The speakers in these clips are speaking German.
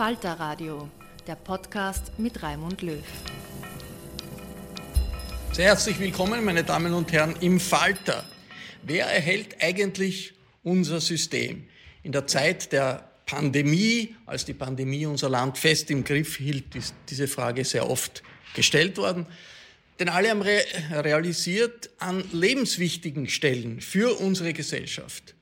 Falter Radio, der Podcast mit Raimund Löw. Sehr herzlich willkommen, meine Damen und Herren, im Falter. Wer erhält eigentlich unser System? In der Zeit der Pandemie, als die Pandemie unser Land fest im Griff hielt, ist diese Frage sehr oft gestellt worden. Denn alle haben re realisiert, an lebenswichtigen Stellen für unsere Gesellschaft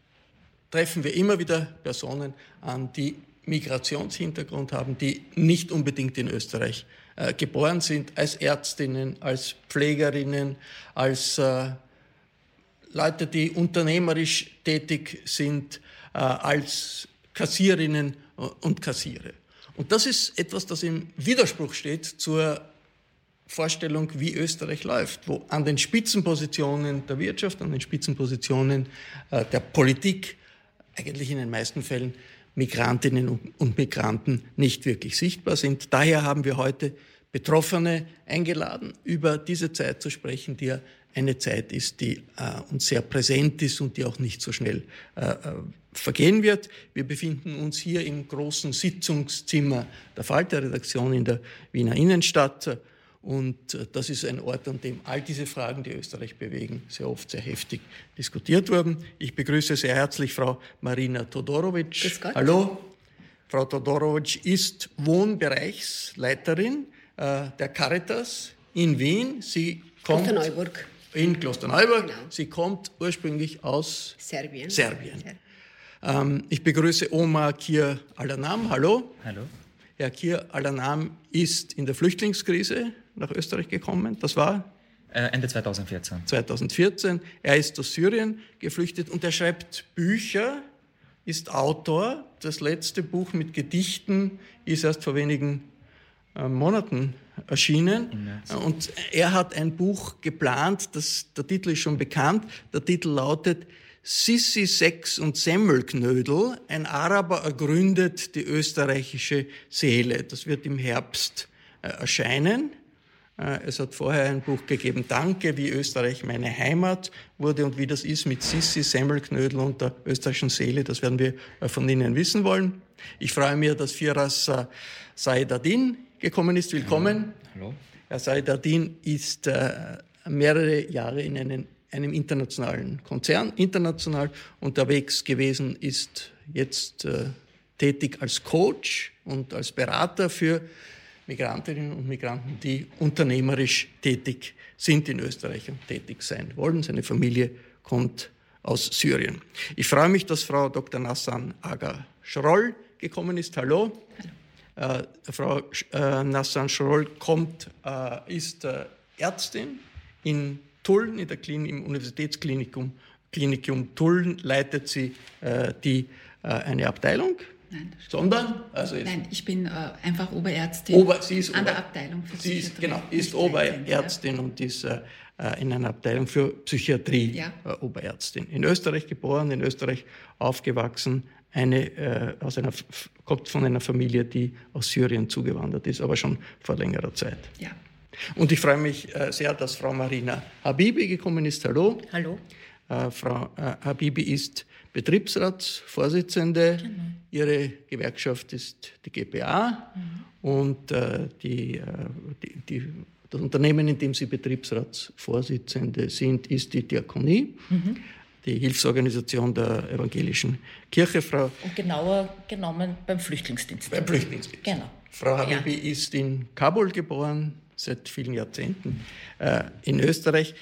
treffen wir immer wieder Personen an, die Migrationshintergrund haben, die nicht unbedingt in Österreich äh, geboren sind, als Ärztinnen, als Pflegerinnen, als äh, Leute, die unternehmerisch tätig sind, äh, als Kassierinnen und Kassiere. Und das ist etwas, das im Widerspruch steht zur Vorstellung, wie Österreich läuft, wo an den Spitzenpositionen der Wirtschaft, an den Spitzenpositionen äh, der Politik eigentlich in den meisten Fällen Migrantinnen und Migranten nicht wirklich sichtbar sind. Daher haben wir heute Betroffene eingeladen, über diese Zeit zu sprechen, die ja eine Zeit ist, die äh, uns sehr präsent ist und die auch nicht so schnell äh, äh vergehen wird. Wir befinden uns hier im großen Sitzungszimmer der Falter-Redaktion in der Wiener Innenstadt. Und äh, das ist ein Ort, an dem all diese Fragen, die Österreich bewegen, sehr oft sehr heftig diskutiert wurden. Ich begrüße sehr herzlich Frau Marina Todorovic. Hallo. Frau Todorovic ist Wohnbereichsleiterin äh, der Caritas in Wien. Sie kommt Klosterneuburg. In Klosterneuburg. Genau. Sie kommt ursprünglich aus Serbien. Serbien. Ähm, ich begrüße Omar Kir Alanam. Hallo. Hallo. Herr Kir Alanam ist in der Flüchtlingskrise nach Österreich gekommen. Das war? Äh, Ende 2014. 2014. Er ist aus Syrien geflüchtet und er schreibt Bücher, ist Autor. Das letzte Buch mit Gedichten ist erst vor wenigen äh, Monaten erschienen. Und er hat ein Buch geplant, das, der Titel ist schon bekannt. Der Titel lautet Sissi, Sex und Semmelknödel. Ein Araber ergründet die österreichische Seele. Das wird im Herbst äh, erscheinen. Äh, es hat vorher ein Buch gegeben, Danke, wie Österreich meine Heimat wurde und wie das ist mit Sissi, Semmelknödel und der österreichischen Seele. Das werden wir äh, von Ihnen wissen wollen. Ich freue mich, dass Firas äh, Saidadin gekommen ist. Willkommen. Hallo. Herr Saidadin ist mehrere Jahre in einen, einem internationalen Konzern, international unterwegs gewesen, ist jetzt tätig als Coach und als Berater für Migrantinnen und Migranten, die unternehmerisch tätig sind in Österreich und tätig sein wollen. Seine Familie kommt aus Syrien. Ich freue mich, dass Frau Dr. Nassan Aga Schroll gekommen ist. Hallo. Hallo. Äh, Frau äh, Nassan Schroll kommt, äh, ist äh, Ärztin in Tulln, in der Klinik, im Universitätsklinikum Klinikum Tulln, leitet sie äh, die, äh, eine Abteilung Nein, sondern? Also Nein, ich bin äh, einfach Oberärztin Ober, sie ist an Ober, der Abteilung für sie ist, Genau, ist Oberärztin ja. und ist äh, in einer Abteilung für Psychiatrie ja. äh, Oberärztin. In Österreich geboren, in Österreich aufgewachsen, eine, äh, aus einer, kommt von einer Familie, die aus Syrien zugewandert ist, aber schon vor längerer Zeit. Ja. Und ich freue mich äh, sehr, dass Frau Marina Habibi gekommen ist. Hallo. Hallo. Äh, Frau äh, Habibi ist Betriebsratsvorsitzende. Genau. Ihre Gewerkschaft ist die GPA mhm. und äh, die, äh, die, die, das Unternehmen, in dem Sie Betriebsratsvorsitzende sind, ist die Diakonie. Mhm. Die Hilfsorganisation der evangelischen Kirche, Frau. Und genauer genommen beim Flüchtlingsdienst. Beim Flüchtlingsdienst. Genau. Frau Habibi ja. ist in Kabul geboren, seit vielen Jahrzehnten äh, in Österreich.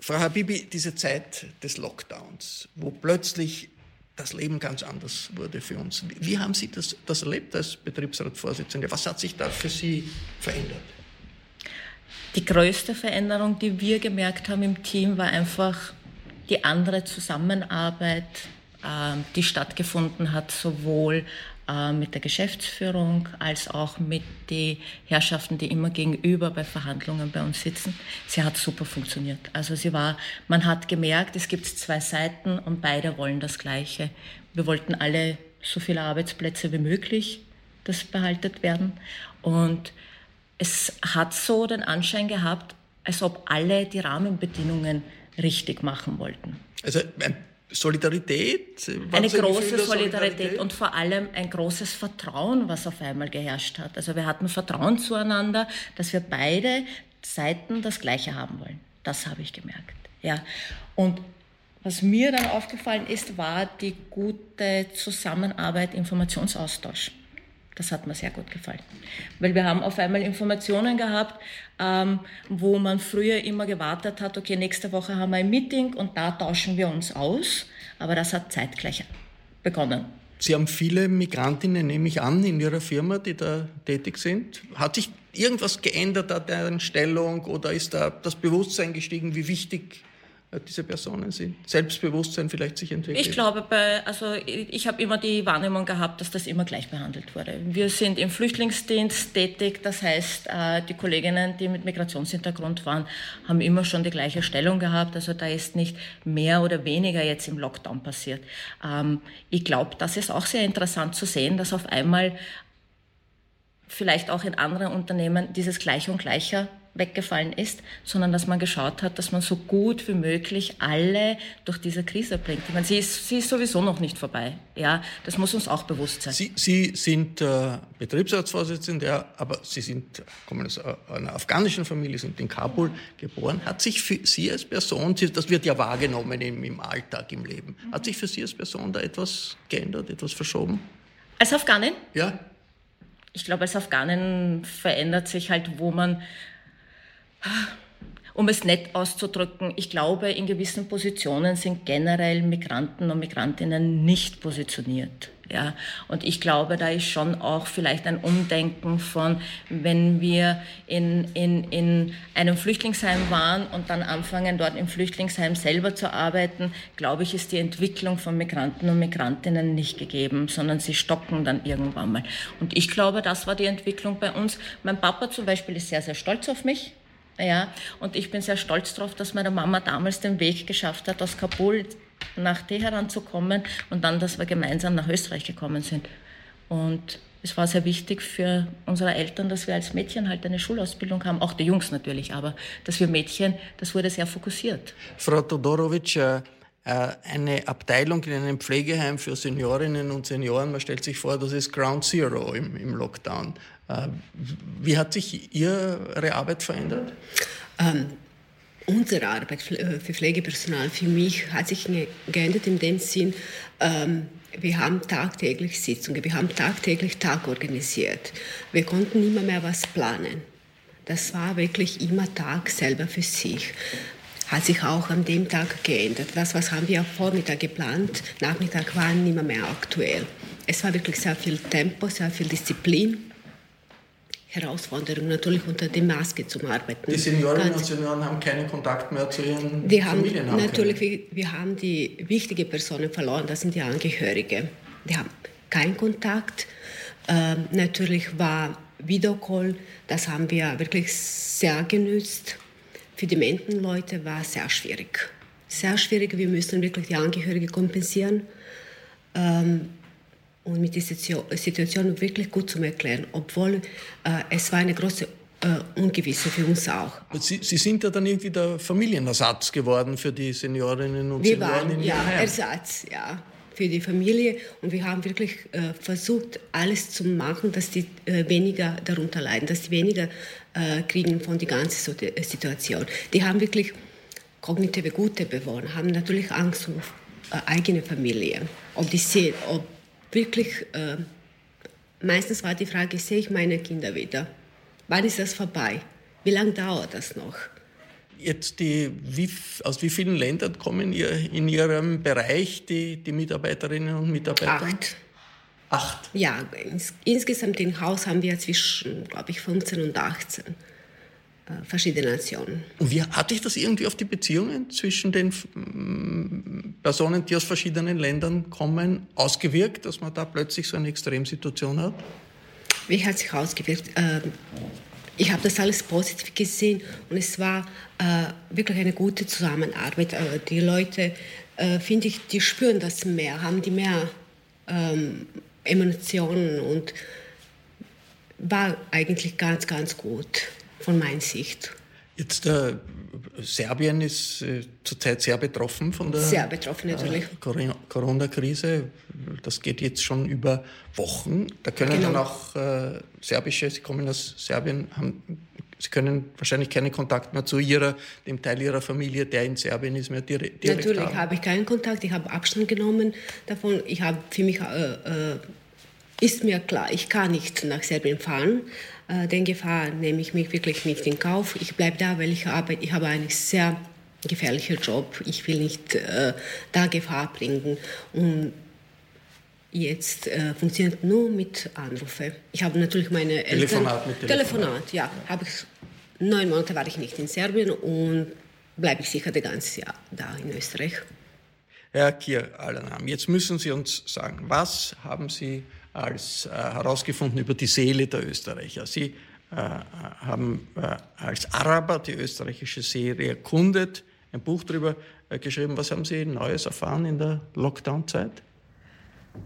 Frau Habibi, diese Zeit des Lockdowns, wo plötzlich das Leben ganz anders wurde für uns. Wie haben Sie das, das erlebt als Betriebsratsvorsitzende? Was hat sich da für Sie verändert? Die größte Veränderung, die wir gemerkt haben im Team, war einfach die andere Zusammenarbeit, ähm, die stattgefunden hat, sowohl äh, mit der Geschäftsführung als auch mit den Herrschaften, die immer gegenüber bei Verhandlungen bei uns sitzen. Sie hat super funktioniert. Also sie war, man hat gemerkt, es gibt zwei Seiten und beide wollen das Gleiche. Wir wollten alle so viele Arbeitsplätze wie möglich, das behaltet werden. Und es hat so den Anschein gehabt, als ob alle die Rahmenbedingungen richtig machen wollten. Also ein Solidarität? Eine große Solidarität, Solidarität, und vor allem ein großes Vertrauen, was auf einmal geherrscht hat. Also wir hatten Vertrauen zueinander, dass wir beide Seiten das Gleiche haben wollen. Das habe ich gemerkt. Ja. Und was mir dann aufgefallen ist, war die gute Zusammenarbeit, Informationsaustausch. Das hat mir sehr gut gefallen. Weil wir haben auf einmal Informationen gehabt, ähm, wo man früher immer gewartet hat, okay, nächste Woche haben wir ein Meeting und da tauschen wir uns aus. Aber das hat zeitgleich begonnen. Sie haben viele Migrantinnen, nehme ich an, in Ihrer Firma, die da tätig sind. Hat sich irgendwas geändert an deren Stellung oder ist da das Bewusstsein gestiegen, wie wichtig diese Personen sind? Selbstbewusstsein vielleicht sich entwickelt? Ich glaube, bei, also ich habe immer die Wahrnehmung gehabt, dass das immer gleich behandelt wurde. Wir sind im Flüchtlingsdienst tätig, das heißt, äh, die Kolleginnen, die mit Migrationshintergrund waren, haben immer schon die gleiche Stellung gehabt. Also da ist nicht mehr oder weniger jetzt im Lockdown passiert. Ähm, ich glaube, das ist auch sehr interessant zu sehen, dass auf einmal vielleicht auch in anderen Unternehmen dieses Gleich und Gleicher weggefallen ist, sondern dass man geschaut hat, dass man so gut wie möglich alle durch diese Krise bringt. Ich meine, sie ist, sie ist sowieso noch nicht vorbei. Ja, das muss uns auch bewusst sein. Sie, sie sind äh, Betriebsratsvorsitzende, ja, aber Sie sind, kommen aus einer afghanischen Familie, sind in Kabul geboren. Hat sich für Sie als Person, das wird ja wahrgenommen im, im Alltag, im Leben, hat sich für Sie als Person da etwas geändert, etwas verschoben? Als Afghanin? Ja. Ich glaube, als Afghanin verändert sich halt, wo man um es nett auszudrücken, ich glaube, in gewissen Positionen sind generell Migranten und Migrantinnen nicht positioniert. Ja, und ich glaube, da ist schon auch vielleicht ein Umdenken von, wenn wir in, in, in einem Flüchtlingsheim waren und dann anfangen, dort im Flüchtlingsheim selber zu arbeiten, glaube ich, ist die Entwicklung von Migranten und Migrantinnen nicht gegeben, sondern sie stocken dann irgendwann mal. Und ich glaube, das war die Entwicklung bei uns. Mein Papa zum Beispiel ist sehr, sehr stolz auf mich. Ja, und ich bin sehr stolz darauf, dass meine Mama damals den Weg geschafft hat, aus Kabul nach Teheran zu kommen und dann, dass wir gemeinsam nach Österreich gekommen sind. Und es war sehr wichtig für unsere Eltern, dass wir als Mädchen halt eine Schulausbildung haben, auch die Jungs natürlich, aber dass wir Mädchen, das wurde sehr fokussiert. Frau Todorovic, äh, eine Abteilung in einem Pflegeheim für Seniorinnen und Senioren, man stellt sich vor, das ist Ground Zero im, im Lockdown. Äh, wie hat sich Ihre Arbeit verändert? Ähm, unsere Arbeit für Pflegepersonal, für mich, hat sich geändert in dem Sinn, ähm, wir haben tagtäglich Sitzungen, wir haben tagtäglich Tag organisiert. Wir konnten immer mehr was planen. Das war wirklich immer Tag selber für sich. Hat sich auch an dem Tag geändert. Das, was haben wir am Vormittag geplant, Nachmittag war nicht mehr aktuell. Es war wirklich sehr viel Tempo, sehr viel Disziplin. Herausforderung, natürlich unter der Maske zu arbeiten. Die Seniorinnen und Senioren haben keinen Kontakt mehr zu ihren die Familien. Haben, natürlich, wir, wir haben die wichtigen Personen verloren, das sind die Angehörigen. Die haben keinen Kontakt. Ähm, natürlich war Videocall, das haben wir wirklich sehr genützt. Für die Mentenleute war es sehr schwierig. Sehr schwierig, wir müssen wirklich die Angehörigen kompensieren. Ähm, und mit dieser Situation wirklich gut zu erklären, obwohl äh, es war eine große äh, Ungewisse für uns auch. Sie, Sie, sind ja dann irgendwie der Familienersatz geworden für die Seniorinnen und wir Senioren waren, in ja. Ersatz, ja, für die Familie. Und wir haben wirklich äh, versucht, alles zu machen, dass die äh, weniger darunter leiden, dass die weniger äh, kriegen von der ganzen Situation. Die haben wirklich kognitive gute Bewohner, haben natürlich Angst um äh, eigene Familie, ob die sehen, ob wirklich, äh, meistens war die Frage, sehe ich meine Kinder wieder? Wann ist das vorbei? Wie lange dauert das noch? Jetzt die, wie, aus wie vielen Ländern kommen ihr in Ihrem Bereich die, die Mitarbeiterinnen und Mitarbeiter? Acht. Acht? Ja, ins, insgesamt im Haus haben wir zwischen, glaube ich, 15 und 18 äh, verschiedene Nationen. Und wie hat sich das irgendwie auf die Beziehungen zwischen den Personen, die aus verschiedenen Ländern kommen, ausgewirkt, dass man da plötzlich so eine Extremsituation hat? Wie hat sich ausgewirkt? Ähm, ich habe das alles positiv gesehen und es war äh, wirklich eine gute Zusammenarbeit. Äh, die Leute, finde ich, die spüren das mehr, haben die mehr ähm, Emotionen und war eigentlich ganz, ganz gut von meiner Sicht. Jetzt äh, Serbien ist äh, zurzeit sehr betroffen von der sehr betroffen, natürlich. Äh, Corona-Krise. Das geht jetzt schon über Wochen. Da können genau. dann auch äh, serbische, Sie kommen aus Serbien, haben, Sie können wahrscheinlich keinen Kontakt mehr zu ihrer, dem Teil Ihrer Familie, der in Serbien ist, mehr direkt, direkt Natürlich haben. habe ich keinen Kontakt. Ich habe Abstand genommen davon. Ich habe für mich äh, äh, ist mir klar, ich kann nicht nach Serbien fahren. Äh, den Gefahr nehme ich mich wirklich nicht in Kauf. Ich bleibe da, weil ich arbeite. Ich habe einen sehr gefährlichen Job. Ich will nicht äh, da Gefahr bringen. Und jetzt äh, funktioniert nur mit Anrufe. Ich habe natürlich meine Eltern. Telefonat mit Telefonat. Telefonat, ja. Habe ich neun Monate war ich nicht in Serbien und bleibe ich sicher das ganze Jahr da in Österreich. Herr Kier Alanam, jetzt müssen Sie uns sagen, was haben Sie als äh, herausgefunden über die Seele der Österreicher. Sie äh, haben äh, als Araber die österreichische Seele erkundet, ein Buch darüber äh, geschrieben. Was haben Sie Neues erfahren in der Lockdown-Zeit?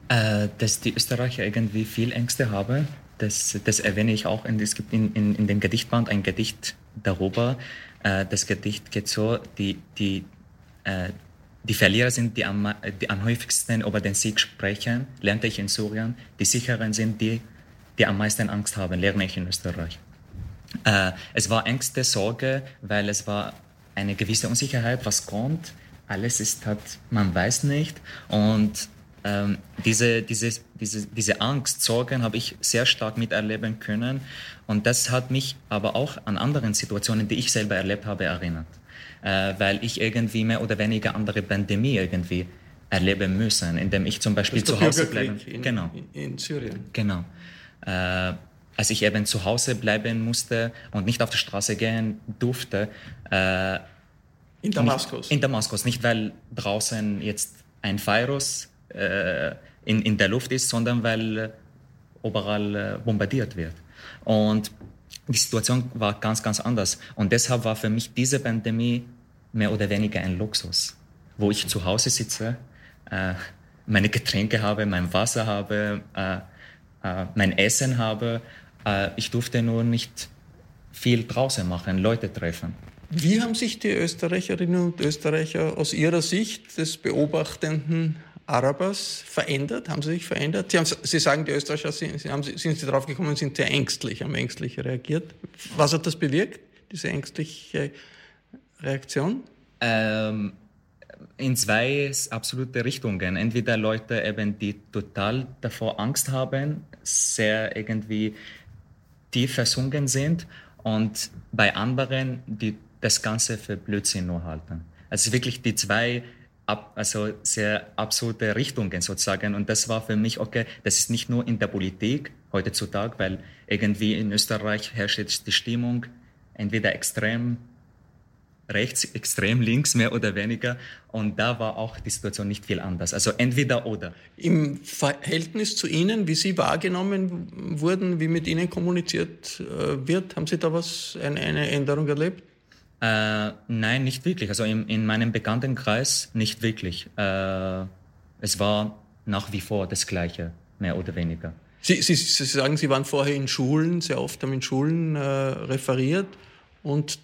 Äh, dass die Österreicher irgendwie viel Ängste haben. Das, das erwähne ich auch. es gibt in, in, in dem Gedichtband ein Gedicht darüber. Äh, das Gedicht geht so, die, die, die Verlierer sind die am, die am häufigsten über den Sieg sprechen, lernte ich in Syrien. Die Sicheren sind die, die am meisten Angst haben, lerne ich in Österreich. Äh, es war Ängste, Sorge, weil es war eine gewisse Unsicherheit, was kommt. Alles ist halt, man weiß nicht. Und ähm, diese, diese, diese, diese Angst, Sorgen habe ich sehr stark miterleben können. Und das hat mich aber auch an anderen Situationen, die ich selber erlebt habe, erinnert äh, weil ich irgendwie mehr oder weniger andere Pandemie irgendwie erleben müssen, indem ich zum Beispiel zu Hause bleibe. In, genau. in Syrien. Genau. Äh, als ich eben zu Hause bleiben musste und nicht auf die Straße gehen durfte. Äh, in Damaskus? Nicht, in Damaskus, nicht weil draußen jetzt ein Virus äh, in, in der Luft ist, sondern weil überall äh, bombardiert wird. Und die Situation war ganz, ganz anders. Und deshalb war für mich diese Pandemie mehr oder weniger ein Luxus, wo ich zu Hause sitze, äh, meine Getränke habe, mein Wasser habe, äh, äh, mein Essen habe. Äh, ich durfte nur nicht viel draußen machen, Leute treffen. Wie haben sich die Österreicherinnen und Österreicher aus Ihrer Sicht des beobachtenden Arabers verändert? Haben sie sich verändert? Sie, haben, sie sagen, die Österreicher sind, haben, sind sie drauf gekommen, sind sehr ängstlich, haben ängstlich reagiert. Was hat das bewirkt, diese ängstliche Reaktion? Ähm, in zwei absolute Richtungen. Entweder Leute eben, die total davor Angst haben, sehr irgendwie tief versunken sind und bei anderen, die das Ganze für Blödsinn nur halten. Also wirklich die zwei also sehr absurde Richtungen sozusagen. Und das war für mich, okay, das ist nicht nur in der Politik heutzutage, weil irgendwie in Österreich herrscht jetzt die Stimmung entweder extrem rechts, extrem links, mehr oder weniger. Und da war auch die Situation nicht viel anders. Also entweder oder. Im Verhältnis zu Ihnen, wie Sie wahrgenommen wurden, wie mit Ihnen kommuniziert äh, wird, haben Sie da was, eine, eine Änderung erlebt? Äh, nein, nicht wirklich. Also in, in meinem Bekanntenkreis nicht wirklich. Äh, es war nach wie vor das Gleiche, mehr oder weniger. Sie, Sie, Sie sagen, Sie waren vorher in Schulen, sehr oft haben in Schulen äh, referiert. Und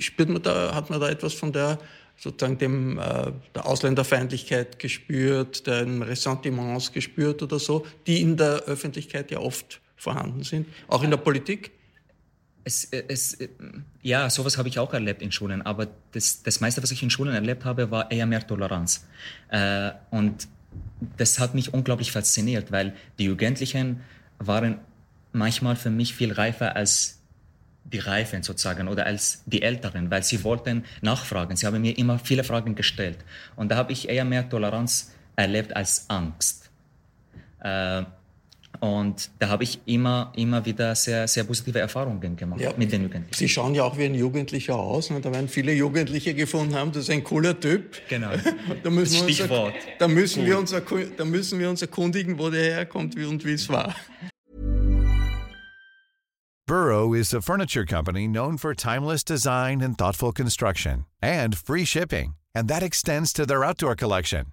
spürt man da, hat man da etwas von der sozusagen dem, äh, der Ausländerfeindlichkeit gespürt, den Ressentiments gespürt oder so, die in der Öffentlichkeit ja oft vorhanden sind, auch in der Politik? Es, es, ja, sowas habe ich auch erlebt in Schulen, aber das, das meiste, was ich in Schulen erlebt habe, war eher mehr Toleranz. Äh, und das hat mich unglaublich fasziniert, weil die Jugendlichen waren manchmal für mich viel reifer als die Reifen sozusagen oder als die Älteren, weil sie wollten nachfragen. Sie haben mir immer viele Fragen gestellt. Und da habe ich eher mehr Toleranz erlebt als Angst. Äh, und da habe ich immer, immer wieder sehr, sehr positive Erfahrungen gemacht ja, mit den Jugendlichen. Sie schauen ja auch wie ein Jugendlicher aus. Ne? Da werden viele Jugendliche gefunden haben, das ist ein cooler Typ. Genau. da müssen Stichwort. Uns, da, müssen cool. wir uns, da müssen wir uns erkundigen, wo der herkommt und wie es war. Burrow is a furniture company known for timeless design and thoughtful construction and free shipping. And that extends to their outdoor collection.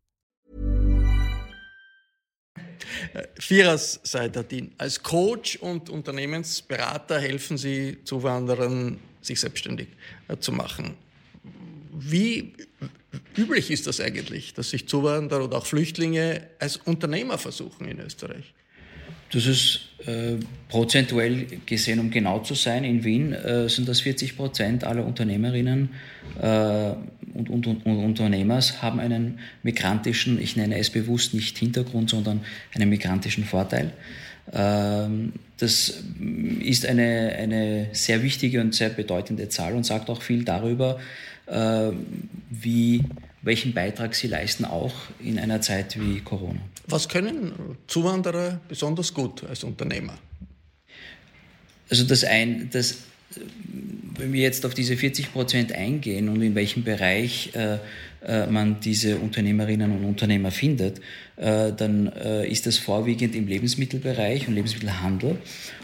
Firas Seidadin. Als Coach und Unternehmensberater helfen Sie Zuwanderern, sich selbstständig äh, zu machen. Wie üblich ist das eigentlich, dass sich Zuwanderer oder auch Flüchtlinge als Unternehmer versuchen in Österreich? Das ist äh, prozentuell gesehen, um genau zu sein, in Wien äh, sind das 40 Prozent aller Unternehmerinnen äh, und, und, und, Unternehmers haben einen migrantischen, ich nenne es bewusst nicht Hintergrund, sondern einen migrantischen Vorteil. Ähm, das ist eine, eine sehr wichtige und sehr bedeutende Zahl und sagt auch viel darüber, äh, wie, welchen Beitrag sie leisten, auch in einer Zeit wie Corona. Was können Zuwanderer besonders gut als Unternehmer? Also das ein, das, wenn wir jetzt auf diese 40 Prozent eingehen und in welchem Bereich äh, man diese Unternehmerinnen und Unternehmer findet, äh, dann äh, ist das vorwiegend im Lebensmittelbereich und Lebensmittelhandel.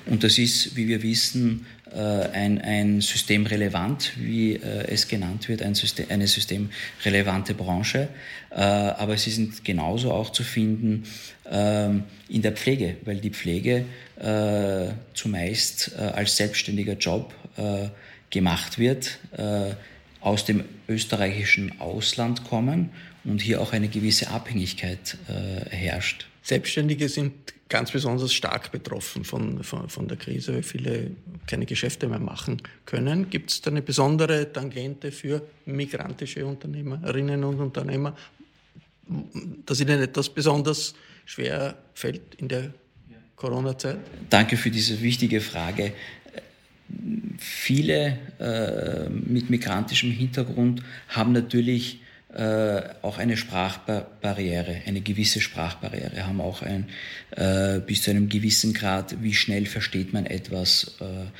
Und das ist, wie wir wissen, äh, ein, ein systemrelevant, wie äh, es genannt wird, ein System, eine systemrelevante Branche. aber sie sind genauso auch zu finden ähm, in der Pflege, weil die Pflege zumeist als selbstständiger Job gemacht wird aus dem österreichischen Ausland kommen und hier auch eine gewisse Abhängigkeit äh, herrscht. Selbstständige sind ganz besonders stark betroffen von, von, von der Krise, weil viele keine Geschäfte mehr machen können. Gibt es da eine besondere Tangente für migrantische Unternehmerinnen und Unternehmer, dass ihnen etwas besonders schwer fällt in der Corona-Zeit? Danke für diese wichtige Frage viele äh, mit migrantischem Hintergrund haben natürlich äh, auch eine Sprachbarriere, eine gewisse Sprachbarriere, haben auch ein, äh, bis zu einem gewissen Grad, wie schnell versteht man etwas. Äh,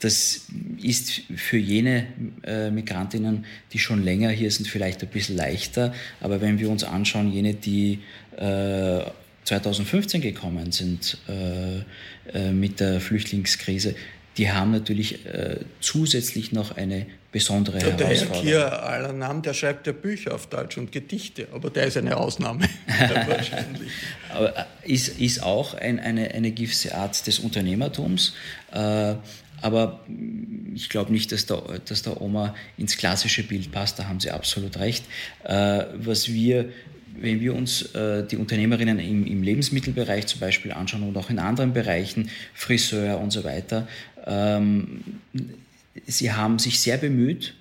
das ist für jene äh, Migrantinnen, die schon länger hier sind, vielleicht ein bisschen leichter. Aber wenn wir uns anschauen, jene, die 2015 äh, gekommen sind äh, mit der Flüchtlingskrise, die haben natürlich äh, zusätzlich noch eine besondere ja, der Herausforderung. Der Herr aller Namen, der schreibt ja Bücher auf Deutsch und Gedichte, aber der ist eine Ausnahme wahrscheinlich. Aber äh, ist, ist auch ein, eine, eine gewisse Art des Unternehmertums. Äh, aber ich glaube nicht, dass der, dass der Oma ins klassische Bild passt, da haben Sie absolut recht. Äh, was wir wenn wir uns äh, die Unternehmerinnen im, im, Lebensmittelbereich zum Beispiel anschauen und auch in anderen Bereichen, Friseur und so weiter, ähm, sie haben sich sehr bemüht,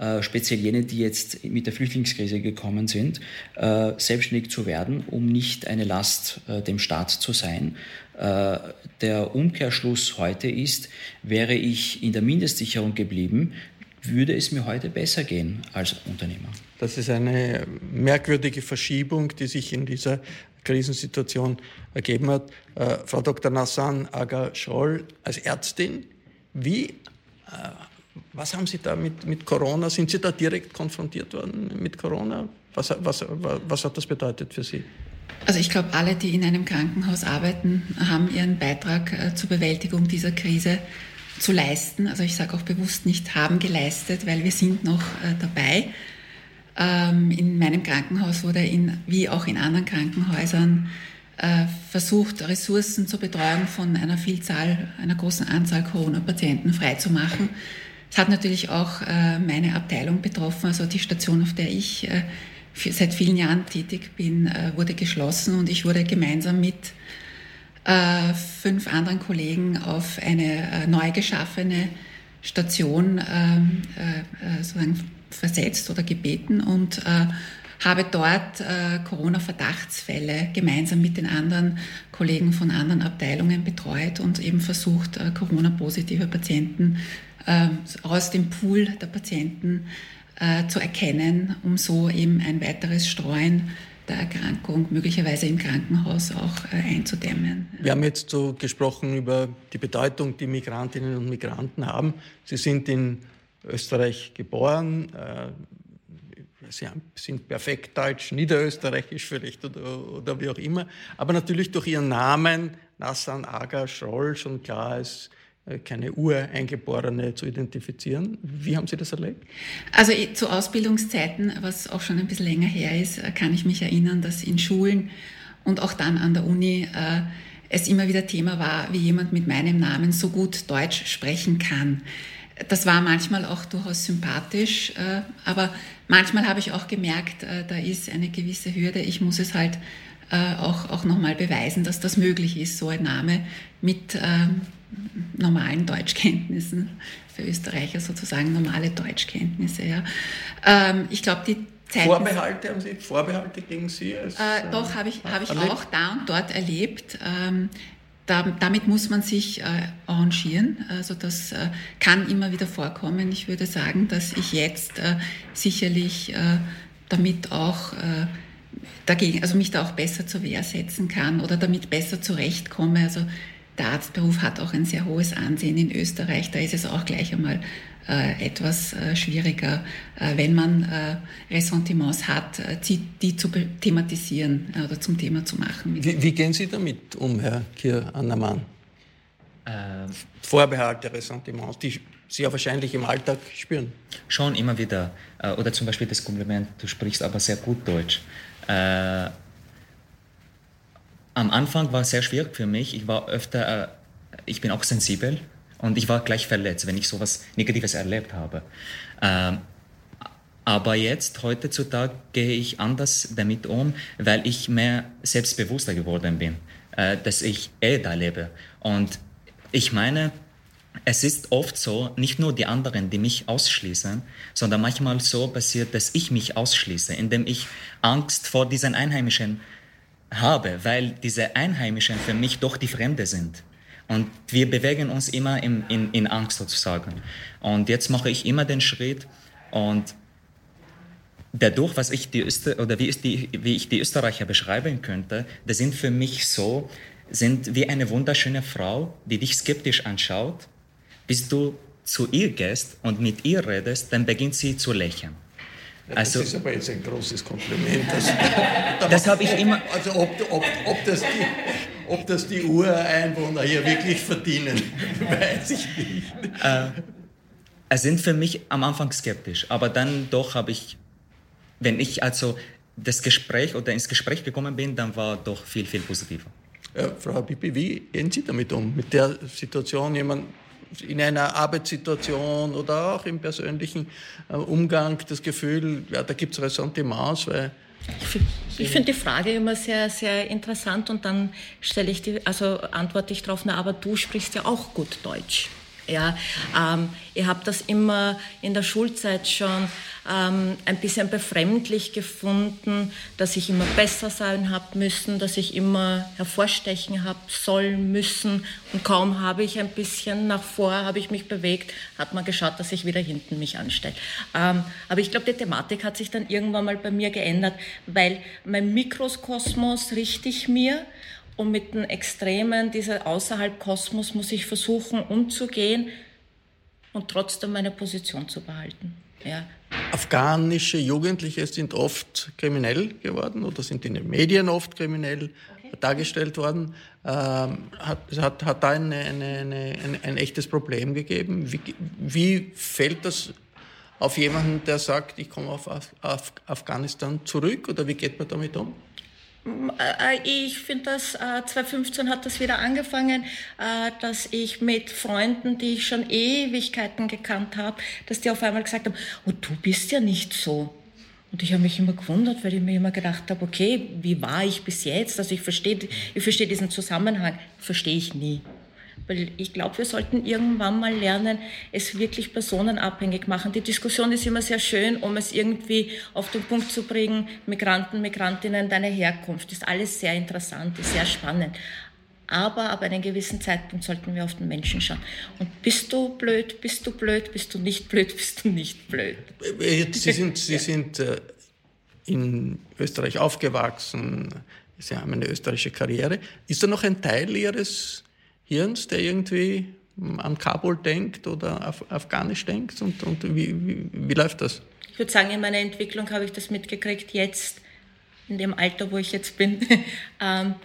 äh, speziell jene, die jetzt mit der Flüchtlingskrise gekommen sind, äh, selbstständig zu werden, um nicht eine Last äh, dem Staat zu sein. Äh, der Umkehrschluss heute ist, wäre ich in der Mindestsicherung geblieben, würde es mir heute besser gehen als Unternehmer. Das ist eine merkwürdige Verschiebung, die sich in dieser Krisensituation ergeben hat. Äh, Frau Dr. Nassan Aga-Scholl als Ärztin, wie, äh, was haben Sie da mit, mit Corona? Sind Sie da direkt konfrontiert worden mit Corona? Was, was, was hat das bedeutet für Sie? Also ich glaube, alle, die in einem Krankenhaus arbeiten, haben ihren Beitrag äh, zur Bewältigung dieser Krise zu leisten. Also ich sage auch bewusst nicht haben geleistet, weil wir sind noch äh, dabei. Ähm, in meinem Krankenhaus wurde in, wie auch in anderen Krankenhäusern äh, versucht, Ressourcen zur Betreuung von einer Vielzahl, einer großen Anzahl Corona-Patienten freizumachen. Es hat natürlich auch äh, meine Abteilung betroffen, also die Station, auf der ich äh, seit vielen Jahren tätig bin, wurde geschlossen und ich wurde gemeinsam mit fünf anderen Kollegen auf eine neu geschaffene Station ähm, äh, sozusagen versetzt oder gebeten und habe dort Corona-Verdachtsfälle gemeinsam mit den anderen Kollegen von anderen Abteilungen betreut und eben versucht, Corona-positive Patienten aus dem Pool der Patienten zu erkennen, um so eben ein weiteres Streuen der Erkrankung möglicherweise im Krankenhaus auch äh, einzudämmen. Wir haben jetzt so gesprochen über die Bedeutung, die Migrantinnen und Migranten haben. Sie sind in Österreich geboren. Äh, Sie sind perfekt deutsch, niederösterreichisch vielleicht oder, oder wie auch immer. Aber natürlich durch Ihren Namen, Nassan Aga Schroll, schon klar ist, äh, keine Ureingeborene zu identifizieren. Wie haben Sie das erlebt? Also zu Ausbildungszeiten, was auch schon ein bisschen länger her ist, äh, kann ich mich erinnern, dass in Schulen und auch dann an der Uni äh, es immer wieder Thema war, wie jemand mit meinem Namen so gut Deutsch sprechen kann. Das war manchmal auch durchaus sympathisch, äh, aber manchmal habe ich auch gemerkt, äh, da ist eine gewisse Hürde. Ich muss es halt äh, auch, auch nochmal beweisen, dass das möglich ist, so ein Name mit ähm, normalen Deutschkenntnissen, für Österreicher sozusagen normale Deutschkenntnisse. Ja. Ähm, ich glaube, die Zeiten, Vorbehalte haben Sie Vorbehalte gegen Sie? Als, doch, habe ich, hab ich auch da und dort erlebt. Ähm, da, damit muss man sich äh, arrangieren. Also das äh, kann immer wieder vorkommen. Ich würde sagen, dass ich jetzt äh, sicherlich äh, damit auch äh, dagegen, also mich da auch besser zur Wehr setzen kann oder damit besser zurechtkomme. Also der Arztberuf hat auch ein sehr hohes Ansehen in Österreich. Da ist es auch gleich einmal etwas äh, schwieriger, äh, wenn man äh, Ressentiments hat, äh, die, zu thematisieren äh, oder zum Thema zu machen. Wie, wie, gehen Sie damit um, Herr Kier-Annermann? Vorbehalte, Ressentiments, die Sie ja wahrscheinlich im Alltag spüren. Schon immer wieder. Oder zum Beispiel das Kompliment, du sprichst aber sehr gut Deutsch. Am Anfang war es sehr schwierig für mich. Ich war öfter, äh, ich bin auch sensibel und ich war gleich verletzt, wenn ich sowas Negatives erlebt habe. Ähm, aber jetzt, heutzutage, gehe ich anders damit um, weil ich mehr selbstbewusster geworden bin, äh, dass ich eh da lebe. Und ich meine, es ist oft so, nicht nur die anderen, die mich ausschließen, sondern manchmal so passiert, dass ich mich ausschließe, indem ich Angst vor diesen Einheimischen habe, weil diese Einheimischen für mich doch die Fremde sind. Und wir bewegen uns immer in, in, in Angst sozusagen. Und jetzt mache ich immer den Schritt und dadurch, was ich die Öster oder wie, die, wie ich die Österreicher beschreiben könnte, das sind für mich so, sind wie eine wunderschöne Frau, die dich skeptisch anschaut, bis du zu ihr gehst und mit ihr redest, dann beginnt sie zu lächeln. Also, das ist aber jetzt ein großes Kompliment. Das, das habe ich immer. Also ob, ob, ob, das die, Ob das die Ureinwohner hier wirklich verdienen, weiß ich nicht. Äh, es sind für mich am Anfang skeptisch, aber dann doch habe ich, wenn ich also das Gespräch oder ins Gespräch gekommen bin, dann war doch viel, viel positiver. Ja, Frau Bibi, wie gehen Sie damit um? Mit der Situation, jemand in einer Arbeitssituation oder auch im persönlichen äh, Umgang das Gefühl, ja, da gibt es Ressentiments, weil ich finde die Frage immer sehr, sehr interessant und dann stelle ich die, also antworte ich darauf, na, aber du sprichst ja auch gut Deutsch. Ja, ähm, ich habe das immer in der Schulzeit schon ähm, ein bisschen befremdlich gefunden, dass ich immer besser sein habe müssen, dass ich immer hervorstechen habe sollen müssen. Und kaum habe ich ein bisschen nach vor, habe ich mich bewegt, hat man geschaut, dass ich wieder hinten mich anstelle. Ähm, aber ich glaube, die Thematik hat sich dann irgendwann mal bei mir geändert, weil mein Mikrokosmos richte ich mir und mit den Extremen dieser außerhalb Kosmos muss ich versuchen umzugehen und trotzdem meine Position zu behalten. Ja. Afghanische Jugendliche sind oft kriminell geworden oder sind in den Medien oft kriminell okay. dargestellt worden. Ähm, hat, hat, hat da eine, eine, eine, ein echtes Problem gegeben? Wie, wie fällt das auf jemanden, der sagt, ich komme auf, auf Afghanistan zurück oder wie geht man damit um? Äh, ich finde, dass 2015 hat das wieder angefangen, äh, dass ich mit Freunden, die ich schon Ewigkeiten gekannt habe, dass die auf einmal gesagt haben, oh, du bist ja nicht so. Und ich habe mich immer gewundert, weil ich mir immer gedacht habe, okay, wie war ich bis jetzt? Also ich verstehe ich versteh diesen Zusammenhang, verstehe ich nie. Weil ich glaube, wir sollten irgendwann mal lernen, es wirklich personenabhängig machen. Die Diskussion ist immer sehr schön, um es irgendwie auf den Punkt zu bringen. Migranten, Migrantinnen, deine Herkunft ist alles sehr interessant, ist sehr spannend. Aber ab einem gewissen Zeitpunkt sollten wir auf den Menschen schauen. Und bist du blöd, bist du blöd, bist du nicht blöd, bist du nicht blöd. Sie sind, Sie sind äh, in Österreich aufgewachsen, Sie haben eine österreichische Karriere. Ist da noch ein Teil Ihres Hirns, der irgendwie an Kabul denkt oder auf Afghanisch denkt? Und, und wie, wie, wie läuft das? Ich würde sagen, in meiner Entwicklung habe ich das mitgekriegt, jetzt in dem Alter, wo ich jetzt bin, ähm,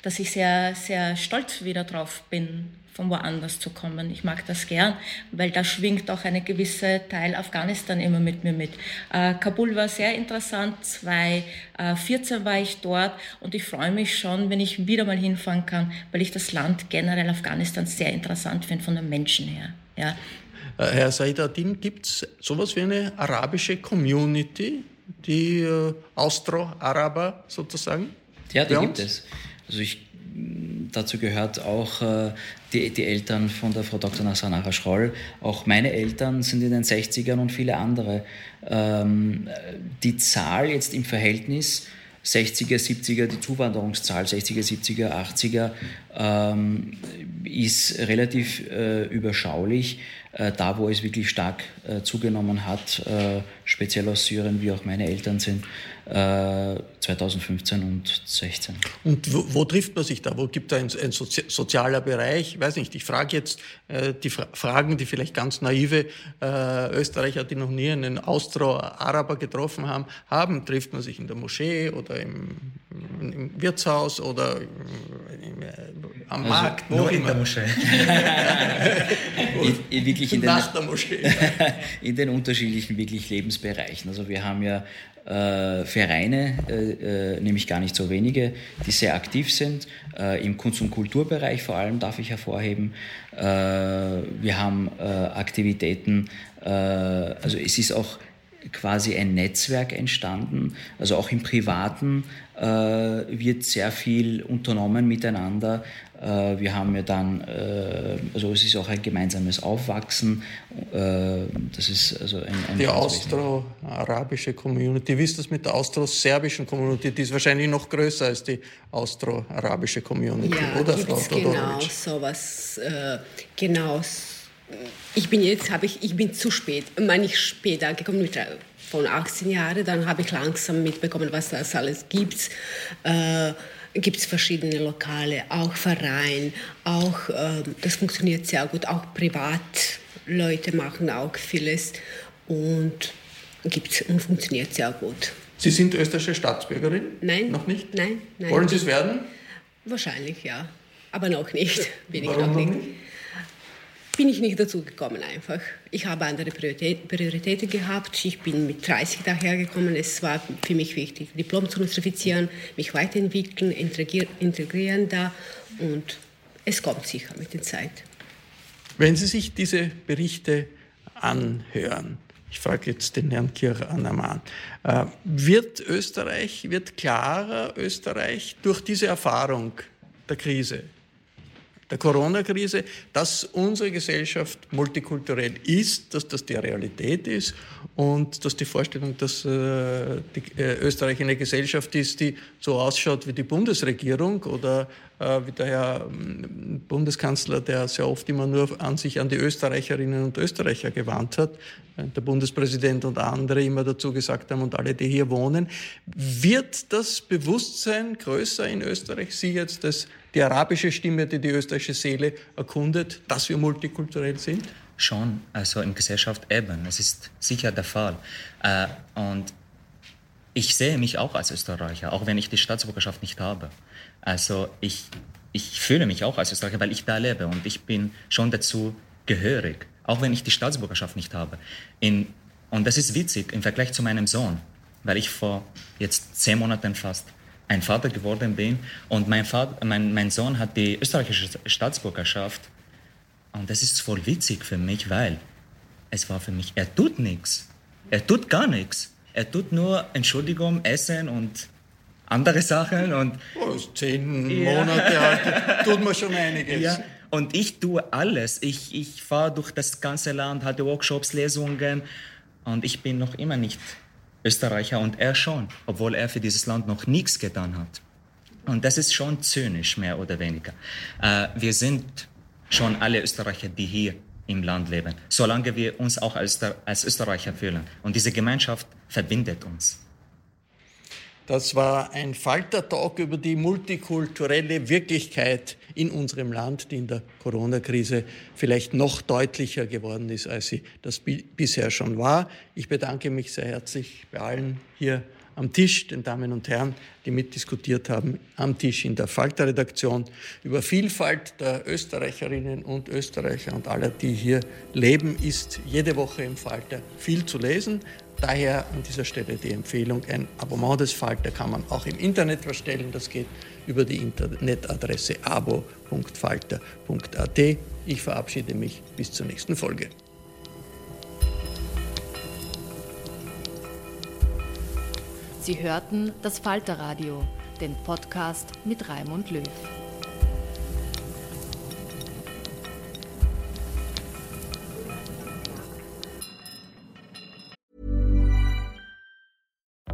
dass ich sehr, sehr stolz wieder drauf bin, von woanders zu kommen. Ich mag das gern, weil da schwingt auch eine gewisse Teil Afghanistan immer mit mir mit. Äh, Kabul war sehr interessant, 2014 äh, war ich dort und ich freue mich schon, wenn ich wieder mal hinfahren kann, weil ich das Land generell Afghanistan sehr interessant finde von den Menschen her. Ja. Äh, Herr Saidadin, gibt es sowas wie eine arabische Community, die äh, Austro-Araber sozusagen? Ja, die gibt es. Also ich dazu gehört auch äh, die, die, Eltern von der Frau Dr. Nassanara Schroll. Auch meine Eltern sind in den 60ern und viele andere. Ähm, die Zahl jetzt im Verhältnis 60er, 70er, die Zuwanderungszahl 60er, 70er, 80er ähm, ist relativ äh, überschaulich. Äh, da, wo es wirklich stark äh, zugenommen hat, äh, speziell aus Syrien, wie auch meine Eltern sind, 2015 und 2016. Und wo, wo, trifft man sich da? Wo gibt es ein, ein Sozi sozialer Bereich? Ich weiß nicht, ich frage jetzt äh, die Fra Fragen, die vielleicht ganz naive äh, Österreicher, die noch nie einen Austro-Araber getroffen haben, haben. Trifft man sich in der Moschee oder im, im Wirtshaus oder im, äh, am also Markt? Nur in der Moschee. in, wirklich in den, Nach der Moschee. in den unterschiedlichen wirklich Lebensbereichen. Also wir haben ja äh, Vereine, äh, äh, nämlich gar nicht so wenige, die sehr aktiv sind. Äh, Im Kunst- und Kulturbereich vor allem darf ich hervorheben. Äh, wir haben äh, Aktivitäten, also es ist auch quasi ein Netzwerk entstanden. Also auch im Privaten wird sehr viel unternommen miteinander. Äh, wir haben ja dann, äh, also es ist auch ein gemeinsames Aufwachsen. Äh, das ist also ein, ein Die austro-arabische Community, wie ist das mit der austro-serbischen Community? Die ist wahrscheinlich noch größer als die austro-arabische Community, ja, oder Frau Genau, sowas, äh, genau. Ich bin jetzt, habe ich, ich bin zu spät, meine ich später gekommen mit von 18 Jahren, dann habe ich langsam mitbekommen, was das alles gibt. Äh, gibt es verschiedene Lokale, auch Verein, auch äh, das funktioniert sehr gut, auch Privatleute machen auch vieles und gibt's und funktioniert sehr gut. Sie sind österreichische Staatsbürgerin? Nein. Noch nicht? Nein. nein. Wollen Sie es werden? Wahrscheinlich ja, aber noch nicht. Bin ich Warum noch nicht. nicht? Bin ich nicht dazu gekommen einfach. Ich habe andere Priorität, Prioritäten gehabt. Ich bin mit 30 dahergekommen. Es war für mich wichtig, Diplom zu nostrifizieren, mich weiterentwickeln, integrieren, integrieren da und es kommt sicher mit der Zeit. Wenn Sie sich diese Berichte anhören, ich frage jetzt den Herrn Kircher Annamann, äh, wird Österreich, wird klarer Österreich durch diese Erfahrung der Krise, der Corona-Krise, dass unsere Gesellschaft multikulturell ist, dass das die Realität ist und dass die Vorstellung, dass äh, die, äh, Österreich eine Gesellschaft ist, die so ausschaut wie die Bundesregierung oder äh, wie der Herr ähm, Bundeskanzler, der sehr oft immer nur an sich an die Österreicherinnen und Österreicher gewandt hat, während der Bundespräsident und andere immer dazu gesagt haben und alle, die hier wohnen. Wird das Bewusstsein größer in Österreich? Sie jetzt als die arabische Stimme, die die österreichische Seele erkundet, dass wir multikulturell sind? Schon, also in Gesellschaft eben. Es ist sicher der Fall. Äh, und ich sehe mich auch als Österreicher, auch wenn ich die Staatsbürgerschaft nicht habe. Also ich, ich fühle mich auch als Österreicher, weil ich da lebe und ich bin schon dazu gehörig, auch wenn ich die Staatsbürgerschaft nicht habe. In, und das ist witzig im Vergleich zu meinem Sohn, weil ich vor jetzt zehn Monaten fast ein Vater geworden bin. Und mein, Vater, mein, mein Sohn hat die österreichische Staatsbürgerschaft. Und das ist voll witzig für mich, weil es war für mich, er tut nichts, er tut gar nichts, er tut nur Entschuldigung, Essen und andere Sachen und oh, zehn Monate alt, tut man schon einiges. Ja. Und ich tue alles. Ich, ich fahre durch das ganze Land, hatte Workshops, Lesungen. Und ich bin noch immer nicht Österreicher und er schon, obwohl er für dieses Land noch nichts getan hat. Und das ist schon zynisch, mehr oder weniger. Äh, wir sind schon alle Österreicher, die hier im Land leben, solange wir uns auch als, als Österreicher fühlen. Und diese Gemeinschaft verbindet uns. Das war ein Falter-Talk über die multikulturelle Wirklichkeit in unserem Land, die in der Corona-Krise vielleicht noch deutlicher geworden ist, als sie das bisher schon war. Ich bedanke mich sehr herzlich bei allen hier am Tisch, den Damen und Herren, die mitdiskutiert haben, am Tisch in der Falter-Redaktion über Vielfalt der Österreicherinnen und Österreicher und aller, die hier leben, ist jede Woche im Falter viel zu lesen. Daher an dieser Stelle die Empfehlung, ein Abonnement des Falter kann man auch im Internet verstellen. Das geht über die Internetadresse abo.falter.at. Ich verabschiede mich bis zur nächsten Folge. Sie hörten das Falterradio, den Podcast mit Raimund Löw.